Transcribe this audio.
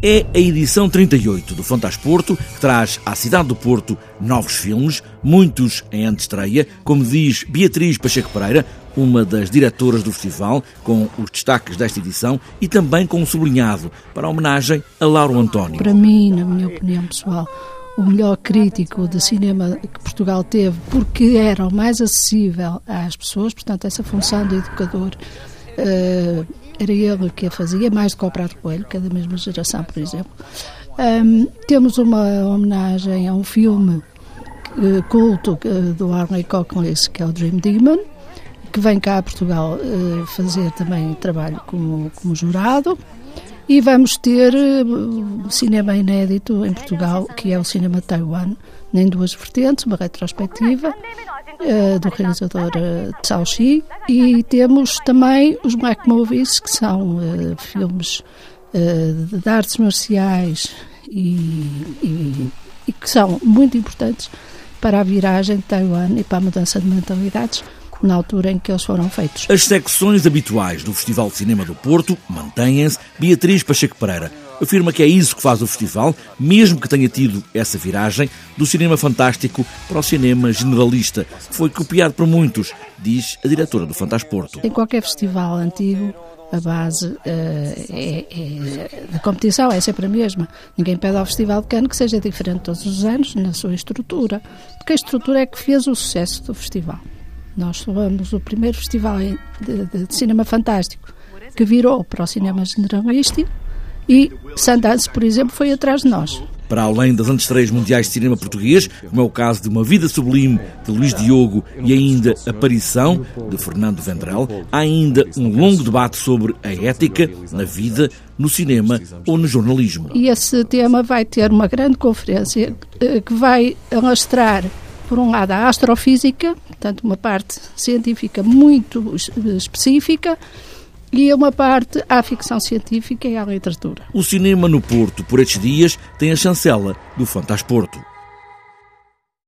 É a edição 38 do Fantasporto que traz à cidade do Porto novos filmes, muitos em antestreia, como diz Beatriz Pacheco Pereira, uma das diretoras do festival, com os destaques desta edição e também com um sublinhado para a homenagem a Lauro António. Para mim, na minha opinião pessoal, o melhor crítico de cinema que Portugal teve, porque era o mais acessível às pessoas, portanto, essa função de educador. Uh, era ele que a fazia, mais do que o Prato Coelho, que é da mesma geração, por exemplo. Um, temos uma homenagem a um filme uh, culto do Arnold Cockless, que é o Dream Demon, que vem cá a Portugal uh, fazer também trabalho como, como jurado. E vamos ter uh, cinema inédito em Portugal, que é o cinema Taiwan, em duas vertentes, uma retrospectiva uh, do realizador uh, Tsao Xi e temos também os black movies, que são uh, filmes uh, de artes marciais e, e, e, que são muito importantes para a viragem de Taiwan e para a mudança de mentalidades na altura em que eles foram feitos. As secções habituais do Festival de Cinema do Porto mantêm-se. Beatriz Pacheco Pereira afirma que é isso que faz o festival, mesmo que tenha tido essa viragem do cinema fantástico para o cinema generalista, que foi copiado por muitos, diz a diretora do Fantasporto. Em qualquer festival antigo, a base uh, é, é, da competição é sempre a mesma. Ninguém pede ao Festival de Cannes que seja diferente todos os anos na sua estrutura, porque a estrutura é que fez o sucesso do festival. Nós somos o primeiro festival de, de, de cinema fantástico que virou para o cinema generalístico e Sundance, por exemplo, foi atrás de nós. Para além das antestreias mundiais de cinema português, como é o caso de Uma Vida Sublime, de Luís Diogo, e ainda Aparição, de Fernando Vendrell, há ainda um longo debate sobre a ética na vida, no cinema ou no jornalismo. E esse tema vai ter uma grande conferência eh, que vai alastrar por um lado, a astrofísica, portanto, uma parte científica muito específica, e uma parte à ficção científica e à literatura. O cinema no Porto, por estes dias, tem a chancela do Fantasporto.